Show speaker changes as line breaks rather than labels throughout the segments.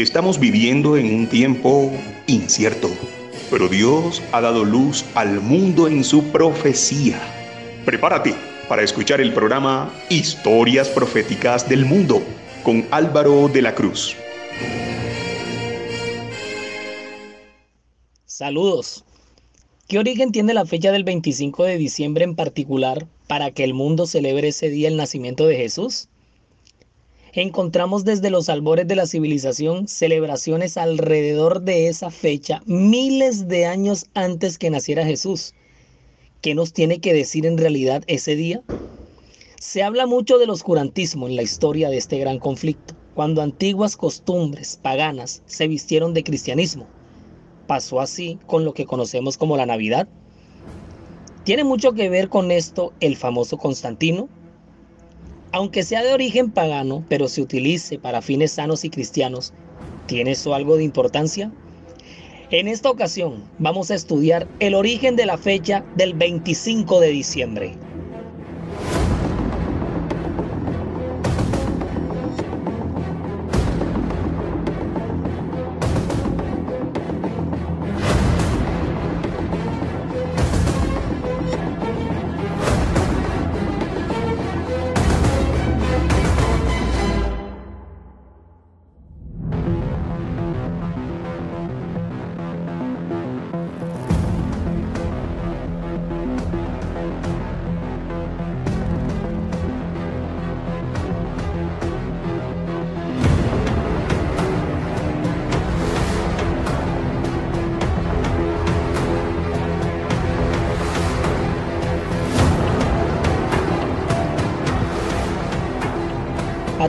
Estamos viviendo en un tiempo incierto, pero Dios ha dado luz al mundo en su profecía. Prepárate para escuchar el programa Historias Proféticas del Mundo con Álvaro de la Cruz.
Saludos. ¿Qué origen tiene la fecha del 25 de diciembre en particular para que el mundo celebre ese día el nacimiento de Jesús? Encontramos desde los albores de la civilización celebraciones alrededor de esa fecha, miles de años antes que naciera Jesús. ¿Qué nos tiene que decir en realidad ese día? Se habla mucho del oscurantismo en la historia de este gran conflicto, cuando antiguas costumbres paganas se vistieron de cristianismo. Pasó así con lo que conocemos como la Navidad. ¿Tiene mucho que ver con esto el famoso Constantino? Aunque sea de origen pagano, pero se utilice para fines sanos y cristianos, ¿tiene eso algo de importancia? En esta ocasión vamos a estudiar el origen de la fecha del 25 de diciembre.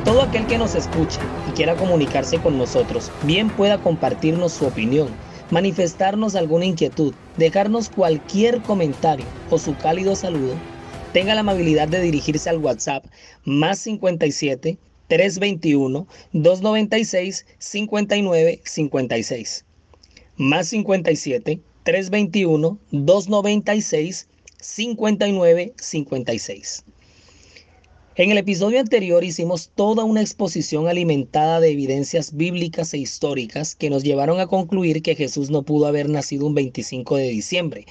Todo aquel que nos escuche y quiera comunicarse con nosotros, bien pueda compartirnos su opinión, manifestarnos alguna inquietud, dejarnos cualquier comentario o su cálido saludo, tenga la amabilidad de dirigirse al WhatsApp más 57 321 296 59 56. Más 57 321 296 59 56. En el episodio anterior hicimos toda una exposición alimentada de evidencias bíblicas e históricas que nos llevaron a concluir que Jesús no pudo haber nacido un 25 de diciembre.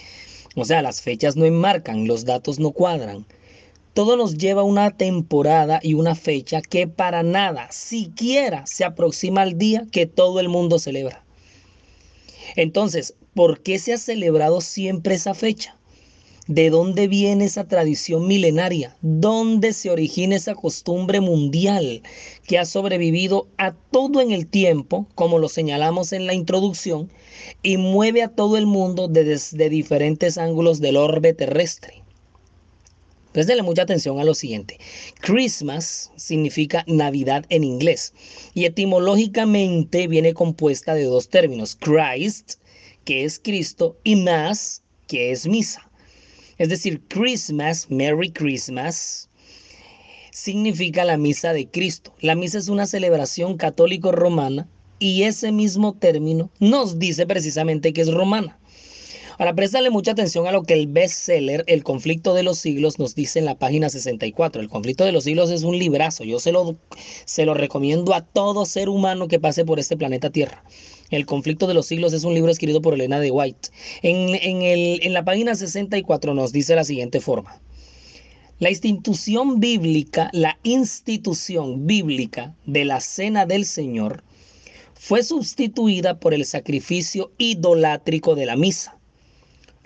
O sea, las fechas no enmarcan, los datos no cuadran. Todo nos lleva a una temporada y una fecha que para nada, siquiera se aproxima al día que todo el mundo celebra. Entonces, ¿por qué se ha celebrado siempre esa fecha? ¿De dónde viene esa tradición milenaria? ¿Dónde se origina esa costumbre mundial que ha sobrevivido a todo en el tiempo, como lo señalamos en la introducción, y mueve a todo el mundo desde diferentes ángulos del orbe terrestre? Préstele mucha atención a lo siguiente. Christmas significa Navidad en inglés y etimológicamente viene compuesta de dos términos, Christ, que es Cristo, y Mass, que es misa. Es decir, Christmas, Merry Christmas, significa la misa de Cristo. La misa es una celebración católico-romana y ese mismo término nos dice precisamente que es romana. Ahora, préstale mucha atención a lo que el bestseller El conflicto de los siglos nos dice en la página 64. El conflicto de los siglos es un librazo. Yo se lo, se lo recomiendo a todo ser humano que pase por este planeta Tierra. El conflicto de los siglos es un libro escrito por Elena de White. En, en la página 64 nos dice la siguiente forma. La institución bíblica, la institución bíblica de la cena del Señor fue sustituida por el sacrificio idolátrico de la misa.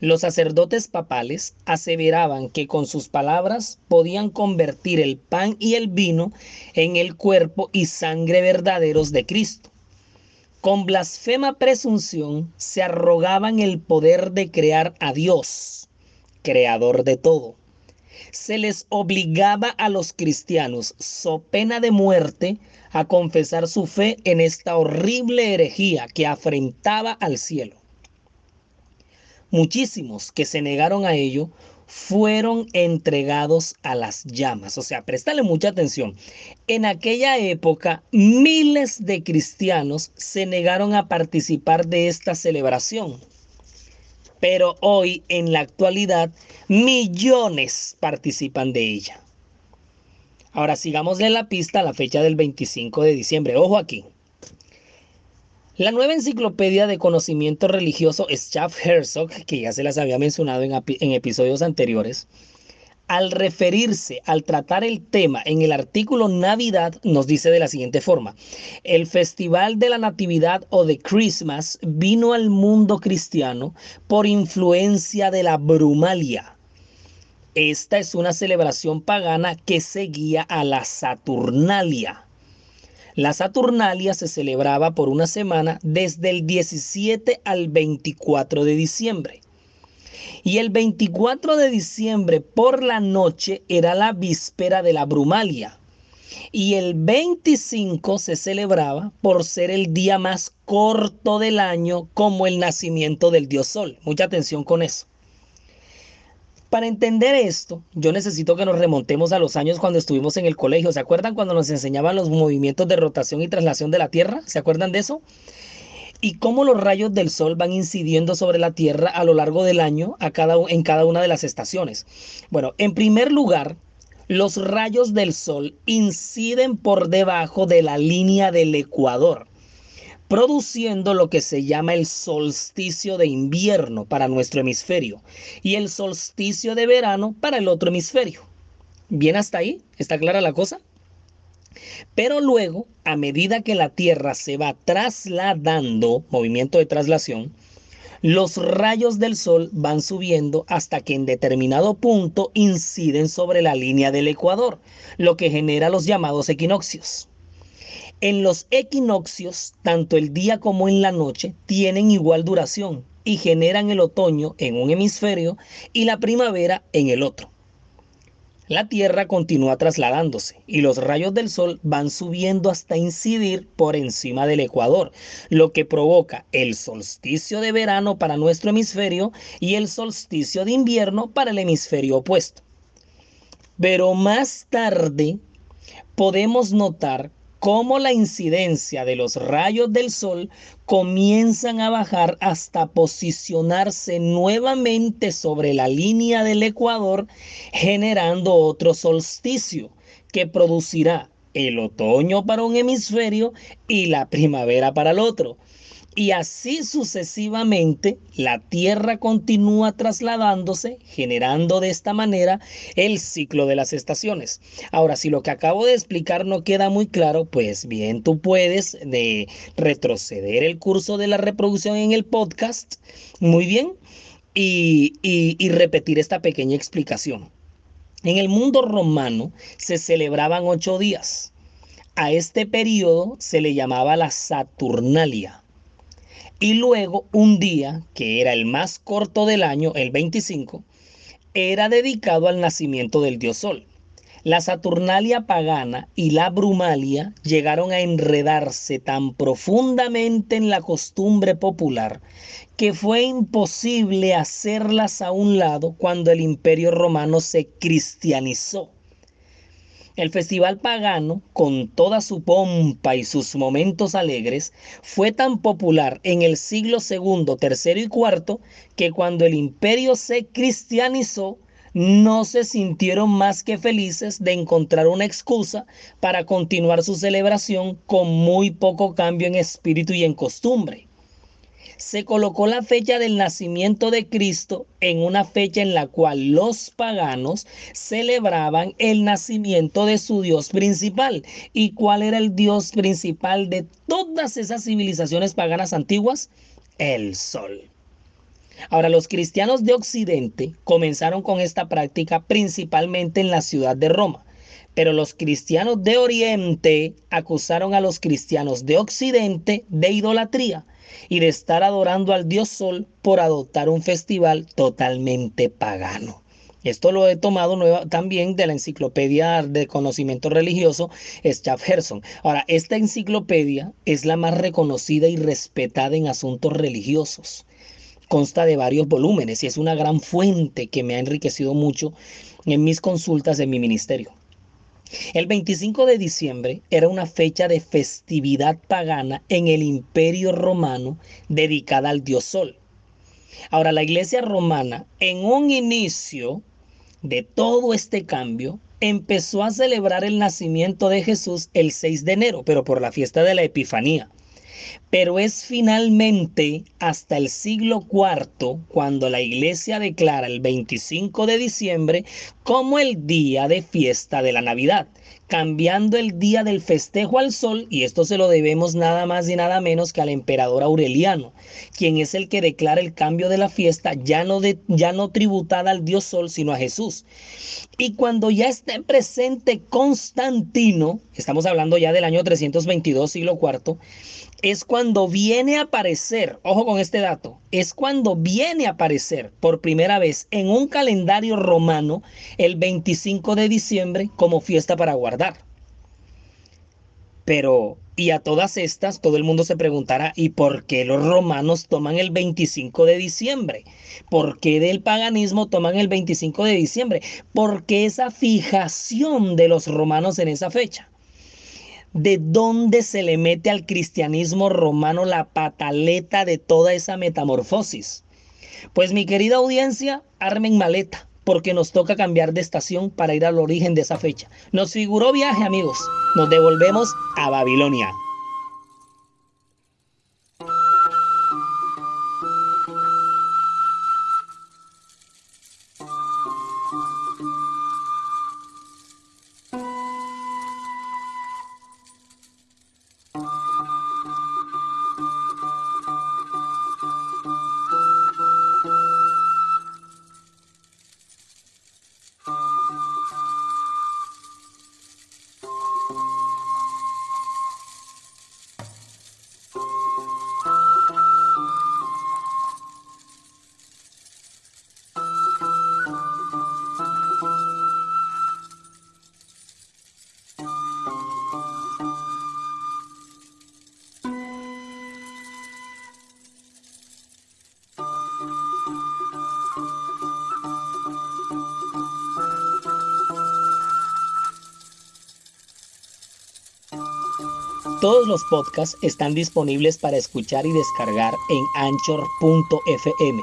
Los sacerdotes papales aseveraban que con sus palabras podían convertir el pan y el vino en el cuerpo y sangre verdaderos de Cristo. Con blasfema presunción se arrogaban el poder de crear a Dios, creador de todo. Se les obligaba a los cristianos, so pena de muerte, a confesar su fe en esta horrible herejía que afrentaba al cielo. Muchísimos que se negaron a ello fueron entregados a las llamas. O sea, préstale mucha atención. En aquella época, miles de cristianos se negaron a participar de esta celebración. Pero hoy, en la actualidad, millones participan de ella. Ahora sigamos en la pista a la fecha del 25 de diciembre. Ojo aquí. La nueva enciclopedia de conocimiento religioso Schaff Herzog, que ya se las había mencionado en, en, episodios anteriores, al referirse, al tratar el tema en el artículo Navidad, nos dice de la siguiente forma, el Festival de la Natividad o de Christmas vino al mundo cristiano por influencia de la Brumalia. Esta es una celebración pagana que seguía a la Saturnalia la Saturnalia se celebraba por una semana desde el 17 al 24 de diciembre. Y el 24 de diciembre por la noche era la víspera de la Brumalia. Y el 25 se celebraba por ser el día más corto del año como el nacimiento del dios Sol. Mucha atención con eso. Para entender esto, yo necesito que nos remontemos a los años cuando estuvimos en el colegio. ¿Se acuerdan cuando nos enseñaban los movimientos de rotación y traslación de la Tierra? ¿Se acuerdan de eso? Y cómo los rayos del Sol van incidiendo sobre la Tierra a lo largo del año a cada, en cada una de las estaciones. Bueno, en primer lugar, los rayos del Sol inciden por debajo de la línea del Ecuador produciendo lo que se llama el solsticio de invierno para nuestro hemisferio y el solsticio de verano para el otro hemisferio. ¿Bien hasta ahí? ¿Está clara la cosa? Pero luego, a medida que la Tierra se va trasladando, movimiento de traslación, los rayos del Sol van subiendo hasta que en determinado punto inciden sobre la línea del Ecuador, lo que genera los llamados equinoccios. En los equinoccios, tanto el día como en la noche tienen igual duración y generan el otoño en un hemisferio y la primavera en el otro. La Tierra continúa trasladándose y los rayos del Sol van subiendo hasta incidir por encima del Ecuador, lo que provoca el solsticio de verano para nuestro hemisferio y el solsticio de invierno para el hemisferio opuesto. Pero más tarde podemos notar cómo la incidencia de los rayos del sol comienzan a bajar hasta posicionarse nuevamente sobre la línea del ecuador, generando otro solsticio que producirá el otoño para un hemisferio y la primavera para el otro. Y así sucesivamente, la Tierra continúa trasladándose, generando de esta manera el ciclo de las estaciones. Ahora, si lo que acabo de explicar no queda muy claro, pues bien, tú puedes de retroceder el curso de la reproducción en el podcast, muy bien, y, y repetir esta pequeña explicación. En el mundo romano se celebraban ocho días. A este periodo se le llamaba la Saturnalia. Y luego un día, que era el más corto del año, el 25, era dedicado al nacimiento del dios Sol. La Saturnalia pagana y la Brumalia llegaron a enredarse tan profundamente en la costumbre popular que fue imposible hacerlas a un lado cuando el imperio romano se cristianizó. El festival pagano, con toda su pompa y sus momentos alegres, fue tan popular en el siglo segundo, tercero y cuarto que cuando el imperio se cristianizó, no se sintieron más que felices de encontrar una excusa para continuar su celebración con muy poco cambio en espíritu y en costumbre se colocó la fecha del nacimiento de Cristo en una fecha en la cual los paganos celebraban el nacimiento de su Dios principal. ¿Y cuál era el Dios principal de todas esas civilizaciones paganas antiguas? El sol. Ahora, los cristianos de Occidente comenzaron con esta práctica principalmente en la ciudad de Roma. Pero los cristianos de Oriente acusaron a los cristianos de Occidente de idolatría y de estar adorando al dios Sol por adoptar un festival totalmente pagano. Esto lo he tomado también de la enciclopedia de conocimiento religioso Gerson. Ahora, esta enciclopedia es la más reconocida y respetada en asuntos religiosos. Consta de varios volúmenes y es una gran fuente que me ha enriquecido mucho en mis consultas en mi ministerio. El 25 de diciembre era una fecha de festividad pagana en el imperio romano dedicada al dios Sol. Ahora, la iglesia romana, en un inicio de todo este cambio, empezó a celebrar el nacimiento de Jesús el 6 de enero, pero por la fiesta de la Epifanía. Pero es finalmente hasta el siglo IV cuando la iglesia declara el 25 de diciembre como el día de fiesta de la Navidad cambiando el día del festejo al sol, y esto se lo debemos nada más y nada menos que al emperador Aureliano, quien es el que declara el cambio de la fiesta ya no, de, ya no tributada al dios sol, sino a Jesús. Y cuando ya esté presente Constantino, estamos hablando ya del año 322, siglo IV, es cuando viene a aparecer, ojo con este dato, es cuando viene a aparecer por primera vez en un calendario romano el 25 de diciembre como fiesta para guardar. Pero, y a todas estas, todo el mundo se preguntará, ¿y por qué los romanos toman el 25 de diciembre? ¿Por qué del paganismo toman el 25 de diciembre? ¿Por qué esa fijación de los romanos en esa fecha? De dónde se le mete al cristianismo romano la pataleta de toda esa metamorfosis. Pues mi querida audiencia, armen maleta, porque nos toca cambiar de estación para ir al origen de esa fecha. Nos figuró viaje, amigos. Nos devolvemos a Babilonia. Todos los podcasts están disponibles para escuchar y descargar en anchor.fm.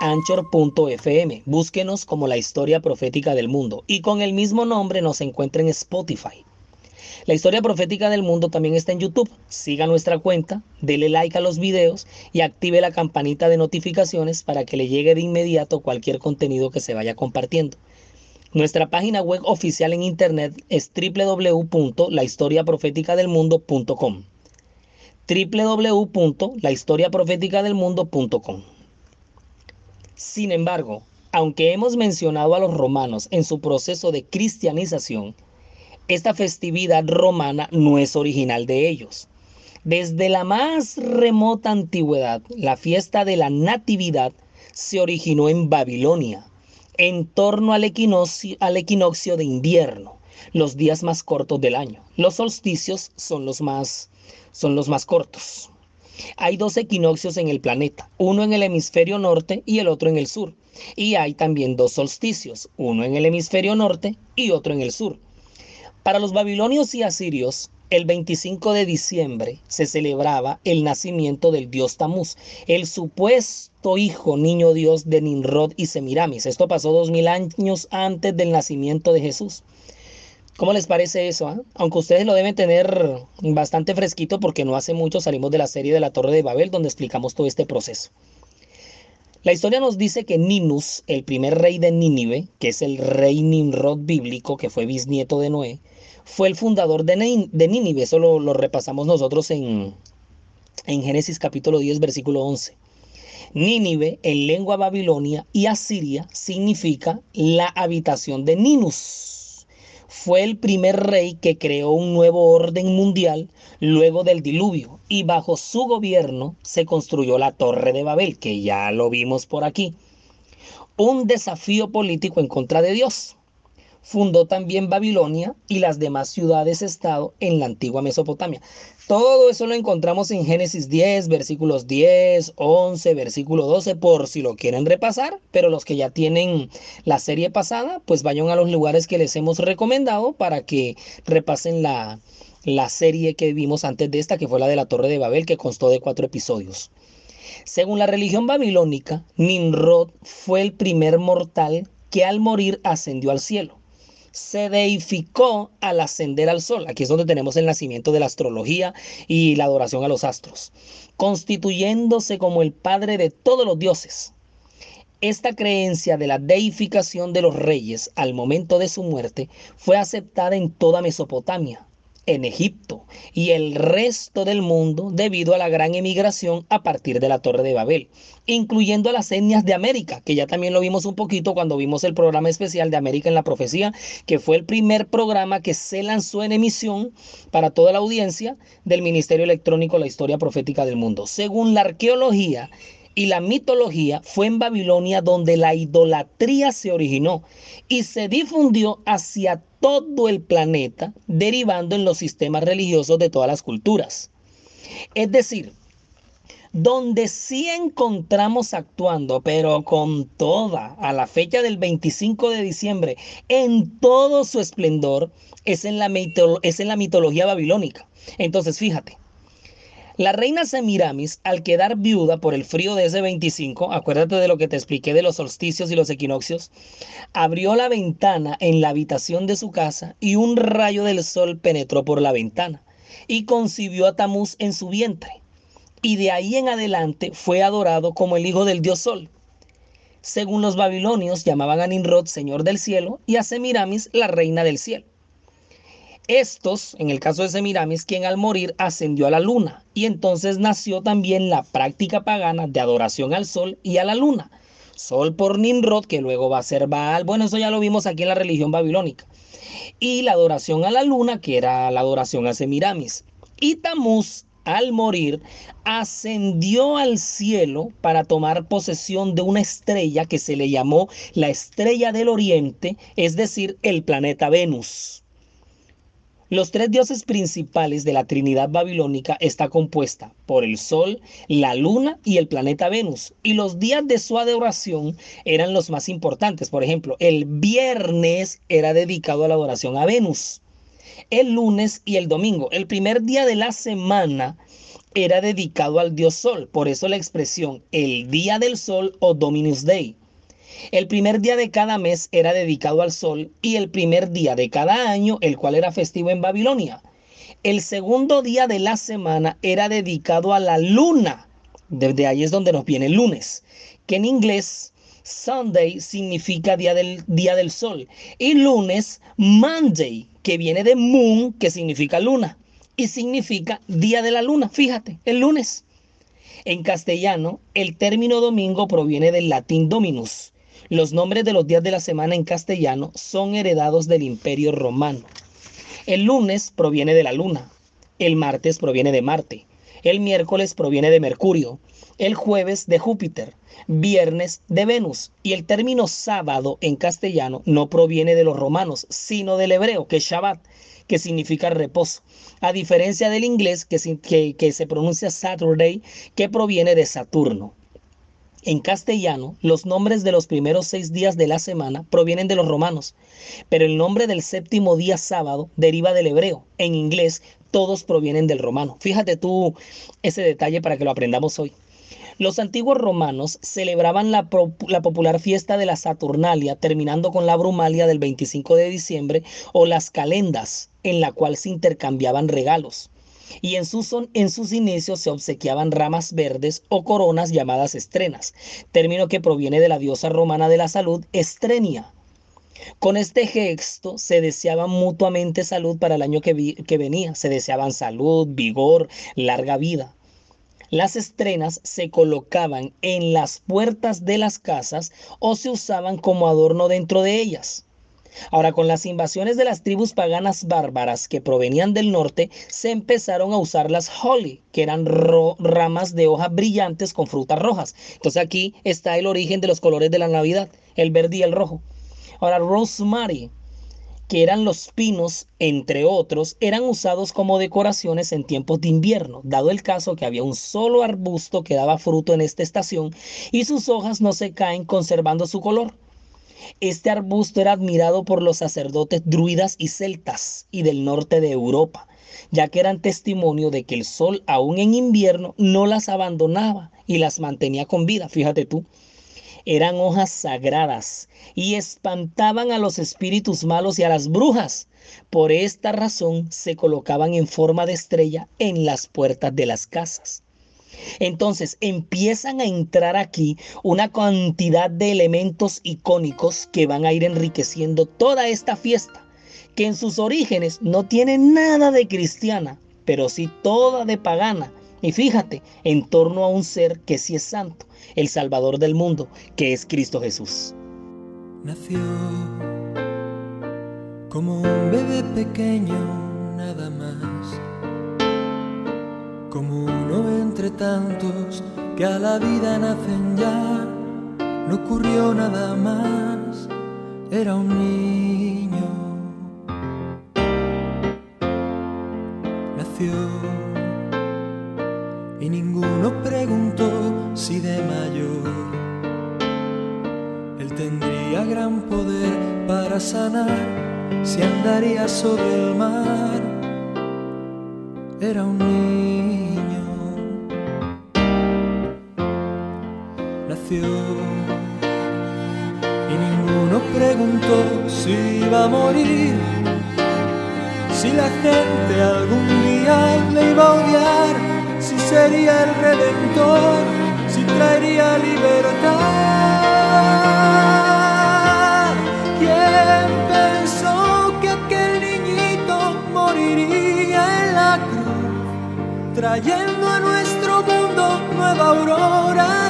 Anchor.fm. Búsquenos como la historia profética del mundo y con el mismo nombre nos encuentra en Spotify. La historia profética del mundo también está en YouTube. Siga nuestra cuenta, dele like a los videos y active la campanita de notificaciones para que le llegue de inmediato cualquier contenido que se vaya compartiendo. Nuestra página web oficial en internet es www.lahistoriaprofeticadelmundo.com. www.lahistoriaprofeticadelmundo.com. Sin embargo, aunque hemos mencionado a los romanos en su proceso de cristianización, esta festividad romana no es original de ellos. Desde la más remota antigüedad, la fiesta de la Natividad se originó en Babilonia, en torno al equinoccio, al equinoccio de invierno, los días más cortos del año. Los solsticios son los más, son los más cortos. Hay dos equinoccios en el planeta, uno en el hemisferio norte y el otro en el sur. Y hay también dos solsticios, uno en el hemisferio norte y otro en el sur. Para los babilonios y asirios, el 25 de diciembre se celebraba el nacimiento del dios Tamuz, el supuesto hijo niño dios de Nimrod y Semiramis. Esto pasó dos mil años antes del nacimiento de Jesús. ¿Cómo les parece eso? Ah? Aunque ustedes lo deben tener bastante fresquito porque no hace mucho salimos de la serie de la Torre de Babel donde explicamos todo este proceso. La historia nos dice que Ninus, el primer rey de Nínive, que es el rey Nimrod bíblico, que fue bisnieto de Noé, fue el fundador de, Nínive. Eso lo, repasamos nosotros en, en Génesis capítulo 10, versículo 11. Nínive en lengua babilonia y asiria significa la habitación de Ninus. Fue el primer rey que creó un nuevo orden mundial luego del diluvio y bajo su gobierno se construyó la Torre de Babel, que ya lo vimos por aquí. Un desafío político en contra de Dios fundó también Babilonia y las demás ciudades-estado en la antigua Mesopotamia. Todo eso lo encontramos en Génesis 10, versículos 10, 11, versículo 12, por si lo quieren repasar, pero los que ya tienen la serie pasada, pues vayan a los lugares que les hemos recomendado para que repasen la, la serie que vimos antes de esta, que fue la de la Torre de Babel, que constó de cuatro episodios. Según la religión babilónica, Nimrod fue el primer mortal que al morir ascendió al cielo se deificó al ascender al sol. Aquí es donde tenemos el nacimiento de la astrología y la adoración a los astros, constituyéndose como el padre de todos los dioses. Esta creencia de la deificación de los reyes al momento de su muerte fue aceptada en toda Mesopotamia, en Egipto y el resto del mundo debido a la gran emigración a partir de la Torre de Babel, incluyendo a las etnias de América, que ya también lo vimos un poquito cuando vimos el programa especial de América en la Profecía, que fue el primer programa que se lanzó en emisión para toda la audiencia del Ministerio Electrónico La Historia Profética del Mundo. Según la arqueología, y la mitología fue en Babilonia donde la idolatría se originó y se difundió hacia todo el planeta, derivando en los sistemas religiosos de todas las culturas. Es decir, donde sí encontramos actuando, pero con toda, a la fecha del 25 de diciembre, en todo su esplendor, es en la, es en la mitología babilónica. Entonces, fíjate, la reina Semiramis, al quedar viuda por el frío de ese 25, acuérdate de lo que te expliqué de los solsticios y los equinoccios, abrió la ventana en la habitación de su casa y un rayo del sol penetró por la ventana y concibió a Tamuz en su vientre. Y de ahí en adelante fue adorado como el hijo del dios sol. Según los babilonios, llamaban a Nimrod señor del cielo y a Semiramis la reina del cielo. Estos, en el caso de Semiramis, quien al morir ascendió a la luna y entonces nació también la práctica pagana de adoración al sol y a la luna. Sol por Nimrod, que luego va a ser Baal. Bueno, eso ya lo vimos aquí en la religión babilónica. Y la adoración a la luna, que era la adoración a Semiramis. Y Tamuz, al morir, ascendió al cielo para tomar posesión de una estrella que se le llamó la estrella del oriente, es decir, el planeta Venus. Los tres dioses principales de la Trinidad babilónica está compuesta por el Sol, la Luna y el planeta Venus. Y los días de su adoración eran los más importantes. Por ejemplo, el viernes era dedicado a la adoración a Venus. El lunes y el domingo, el primer día de la semana, era dedicado al dios Sol. Por eso la expresión el día del Sol o Dominus Day. El primer día de cada mes era dedicado al sol y el primer día de cada año, el cual era festivo en Babilonia. El segundo día de la semana era dedicado a la luna. Desde ahí es donde nos viene el lunes, que en inglés Sunday significa día del, día del sol y lunes Monday, que viene de moon, que significa luna y significa día de la luna. Fíjate, el lunes. En castellano, el término domingo proviene del latín dominus, los nombres de los días de la semana en castellano son heredados del imperio romano. El lunes proviene de la luna, el martes proviene de Marte, el miércoles proviene de Mercurio, el jueves de Júpiter, viernes de Venus y el término sábado en castellano no proviene de los romanos, sino del hebreo, que es Shabbat, que significa reposo, a diferencia del inglés que, que, que se pronuncia Saturday, que proviene de Saturno. En castellano, los nombres de los primeros seis días de la semana provienen de los romanos, pero el nombre del séptimo día sábado deriva del hebreo. En inglés, todos provienen del romano. Fíjate tú ese detalle para que lo aprendamos hoy. Los antiguos romanos celebraban la, la, popular fiesta de la Saturnalia, terminando con la Brumalia del 25 de diciembre, o las calendas, en la cual se intercambiaban regalos y en sus, inicios se obsequiaban ramas verdes o coronas llamadas estrenas, término que proviene de la diosa romana de la salud, Estrenia. Con este gesto se deseaban mutuamente salud para el año que venía, se deseaban salud, vigor, larga vida. Las estrenas se colocaban en las puertas de las casas o se usaban como adorno dentro de ellas. Ahora, con las invasiones de las tribus paganas bárbaras que provenían del norte, se empezaron a usar las holly, que eran ramas de hojas brillantes con frutas rojas. Entonces aquí está el origen de los colores de la Navidad, el verde y el rojo. Ahora, rosemary, que eran los pinos, entre otros, eran usados como decoraciones en tiempos de invierno, dado el caso que había un solo arbusto que daba fruto en esta estación y sus hojas no se caen conservando su color. Este arbusto era admirado por los sacerdotes druidas y celtas y del norte de Europa, ya que eran testimonio de que el sol aún en invierno no las abandonaba y las mantenía con vida, fíjate tú. eran hojas sagradas y espantaban a los espíritus malos y a las brujas. Por esta razón se colocaban en forma de estrella en las puertas de las casas. Entonces empiezan a entrar aquí una cantidad de elementos icónicos que van a ir enriqueciendo toda esta fiesta, que en sus orígenes no tiene nada de cristiana, pero sí toda de pagana. Y fíjate, en torno a un ser que sí es santo, el Salvador del mundo, que es Cristo Jesús.
Nació como un bebé pequeño, nada más, como uno entre tantos que a la vida nacen ya, no ocurrió nada más, era un niño. Nació y ninguno preguntó si de mayor él tendría gran poder para sanar, si andaría sobre el mar. Era un niño, y ninguno preguntó si iba a morir, si la gente algún día le iba a odiar si sería el redentor, si traería libertad. ¿Quién pensó que aquel niñito moriría en la cruz, trayendo a nuestro mundo nueva aurora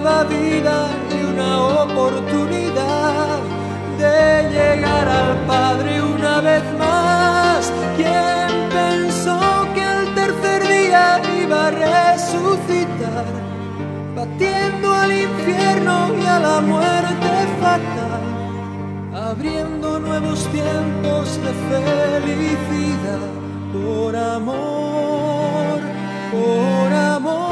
nueva vida y una oportunidad de llegar al Padre una vez más? ¿Quién iba a resucitar, batiendo al infierno y a la muerte fatal, abriendo nuevos tiempos de felicidad por amor, por amor.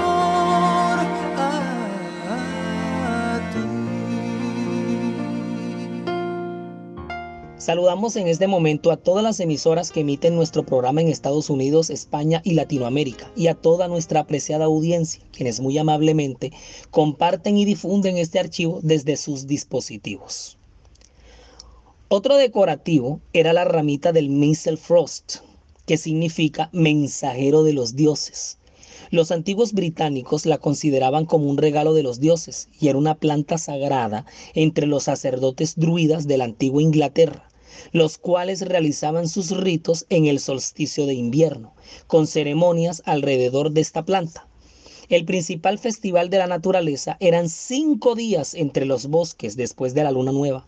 Saludamos en este momento a todas las emisoras que emiten nuestro programa en Estados Unidos, España y Latinoamérica y a toda nuestra apreciada audiencia, quienes muy amablemente comparten y difunden este archivo desde sus dispositivos. Otro decorativo era la ramita del Frost, que significa mensajero de los dioses. Los antiguos británicos la consideraban como un regalo de los dioses y era una planta sagrada entre los sacerdotes druidas de la antigua Inglaterra los cuales realizaban sus ritos en el solsticio de invierno, con ceremonias alrededor de esta planta. El principal festival de la naturaleza eran cinco días entre los bosques después de la luna nueva.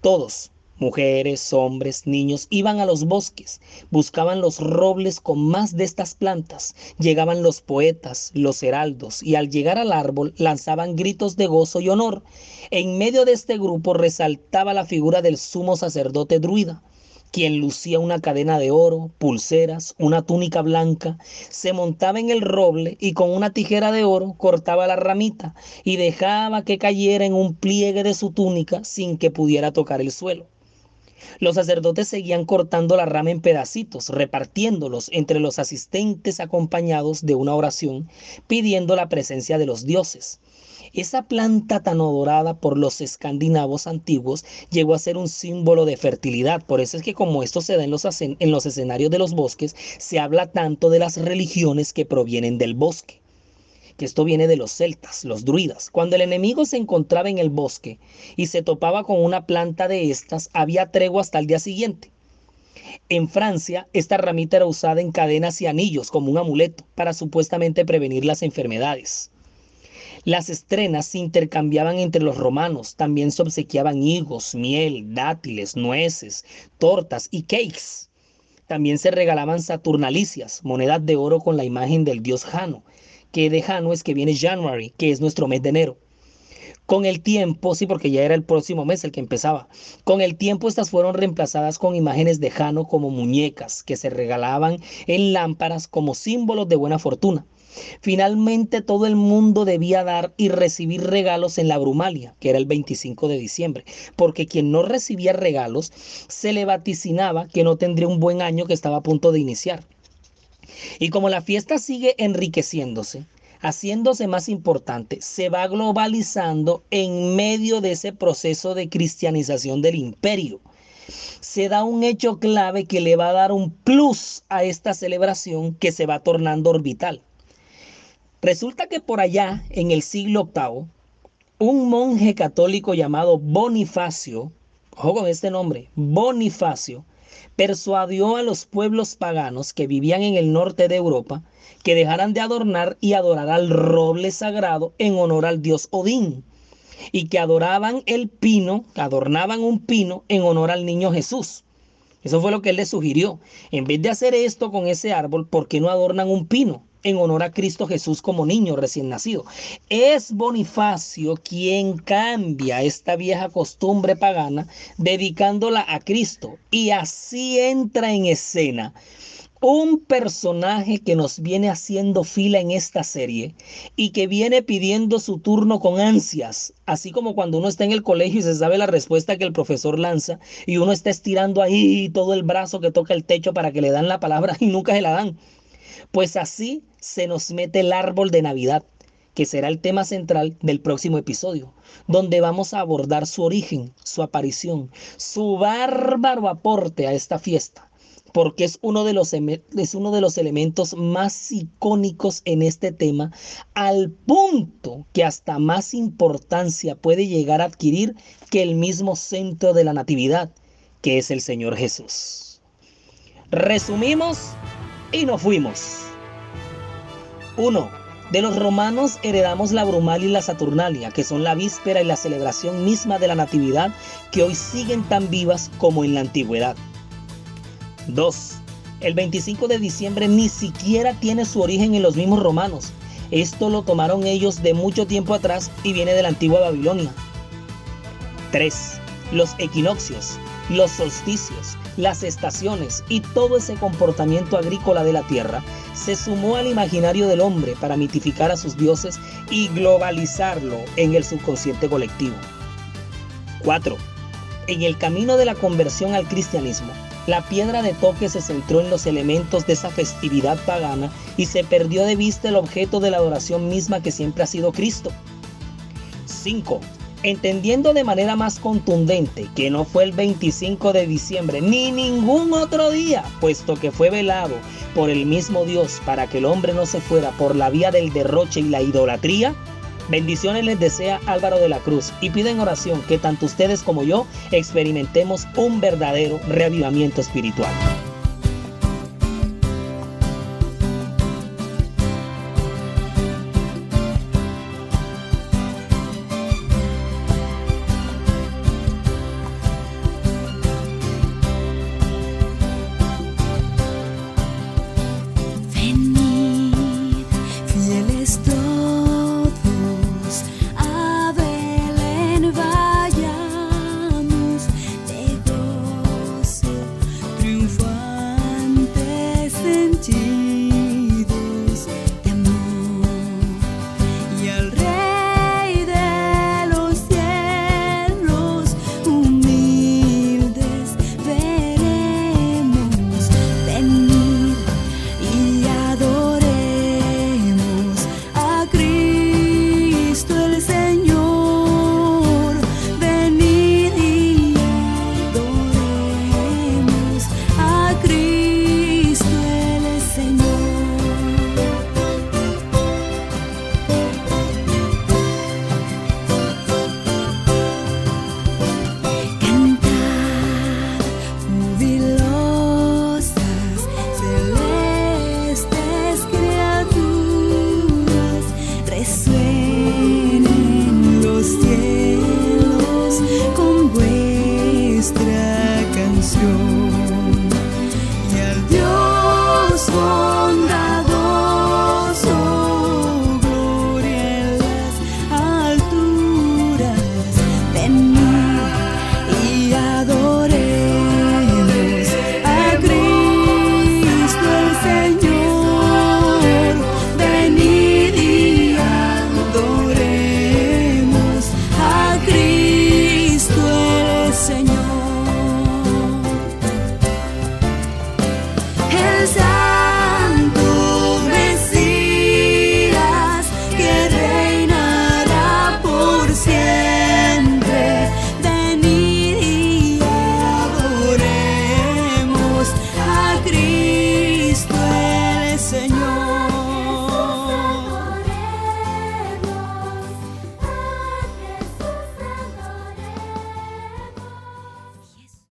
Todos, Mujeres, hombres, niños iban a los bosques, buscaban los robles con más de estas plantas, llegaban los poetas, los heraldos, y al llegar al árbol lanzaban gritos de gozo y honor. En medio de este grupo resaltaba la figura del sumo sacerdote druida, quien lucía una cadena de oro, pulseras, una túnica blanca, se montaba en el roble y con una tijera de oro cortaba la ramita y dejaba que cayera en un pliegue de su túnica sin que pudiera tocar el suelo. Los sacerdotes seguían cortando la rama en pedacitos, repartiéndolos entre los asistentes acompañados de una oración, pidiendo la presencia de los dioses. Esa planta tan adorada por los escandinavos antiguos llegó a ser un símbolo de fertilidad. Por eso es que como esto se da en los, en los escenarios de los bosques, se habla tanto de las religiones que provienen del bosque que esto viene de los celtas, los druidas. Cuando el enemigo se encontraba en el bosque y se topaba con una planta de estas, había tregua hasta el día siguiente. En Francia, esta ramita era usada en cadenas y anillos como un amuleto para supuestamente prevenir las enfermedades. Las estrenas se intercambiaban entre los romanos, también se obsequiaban higos, miel, dátiles, nueces, tortas y cakes. También se regalaban saturnalicias, monedas de oro con la imagen del dios Jano, que de Jano es que viene January, que es nuestro mes de enero. Con el tiempo, sí, porque ya era el próximo mes el que empezaba. Con el tiempo estas fueron reemplazadas con imágenes de Jano como muñecas que se regalaban en lámparas como símbolos de buena fortuna. Finalmente todo el mundo debía dar y recibir regalos en la Brumalia, que era el 25 de diciembre, porque quien no recibía regalos se le vaticinaba que no tendría un buen año que estaba a punto de iniciar. Y como la fiesta sigue enriqueciéndose, haciéndose más importante, se va globalizando en medio de ese proceso de cristianización del imperio. Se da un hecho clave que le va a dar un plus a esta celebración que se va tornando orbital. Resulta que por allá, en el siglo VIII, un monje católico llamado Bonifacio, ojo con este nombre, Bonifacio, persuadió a los pueblos paganos que vivían en el norte de Europa que dejaran de adornar y adorar al roble sagrado en honor al dios Odín y que adoraban el pino, adornaban un pino en honor al niño Jesús. Eso fue lo que él les sugirió. En vez de hacer esto con ese árbol, ¿por qué no adornan un pino? En honor a Cristo Jesús como niño recién nacido. Es Bonifacio quien cambia esta vieja costumbre pagana dedicándola a Cristo y así entra en escena un personaje que nos viene haciendo fila en esta serie y que viene pidiendo su turno con ansias, así como cuando uno está en el colegio y se sabe la respuesta que el profesor lanza y uno está estirando ahí todo el brazo que toca el techo para que le dan la palabra y nunca se la dan. Pues así se nos mete el árbol de Navidad, que será el tema central del próximo episodio, donde vamos a abordar su origen, su aparición, su bárbaro aporte a esta fiesta porque es uno, de los, es uno de los elementos más icónicos en este tema, al punto que hasta más importancia puede llegar a adquirir que el mismo centro de la Natividad, que es el Señor Jesús. Resumimos y nos fuimos. 1. De los romanos heredamos la Brumal y la Saturnalia, que son la víspera y la celebración misma de la Natividad que hoy siguen tan vivas como en la antigüedad. 2. El 25 de diciembre ni siquiera tiene su origen en los mismos romanos. Esto lo tomaron ellos de mucho tiempo atrás y viene de la antigua Babilonia. 3. Los equinoccios, los solsticios, las estaciones y todo ese comportamiento agrícola de la tierra se sumó al imaginario del hombre para mitificar a sus dioses y globalizarlo en el subconsciente colectivo. 4. En el camino de la conversión al cristianismo, la piedra de toque se centró en los elementos de esa festividad pagana y se perdió de vista el objeto de la adoración misma que siempre ha sido Cristo. 5 entendiendo de manera más contundente que no fue el 25 de diciembre ni ningún otro día, puesto que fue velado por el mismo Dios para que el hombre no se fuera por la vía del derroche y la idolatría, bendiciones les desea Álvaro de la Cruz y piden oración que tanto ustedes como yo experimentemos un verdadero reavivamiento espiritual.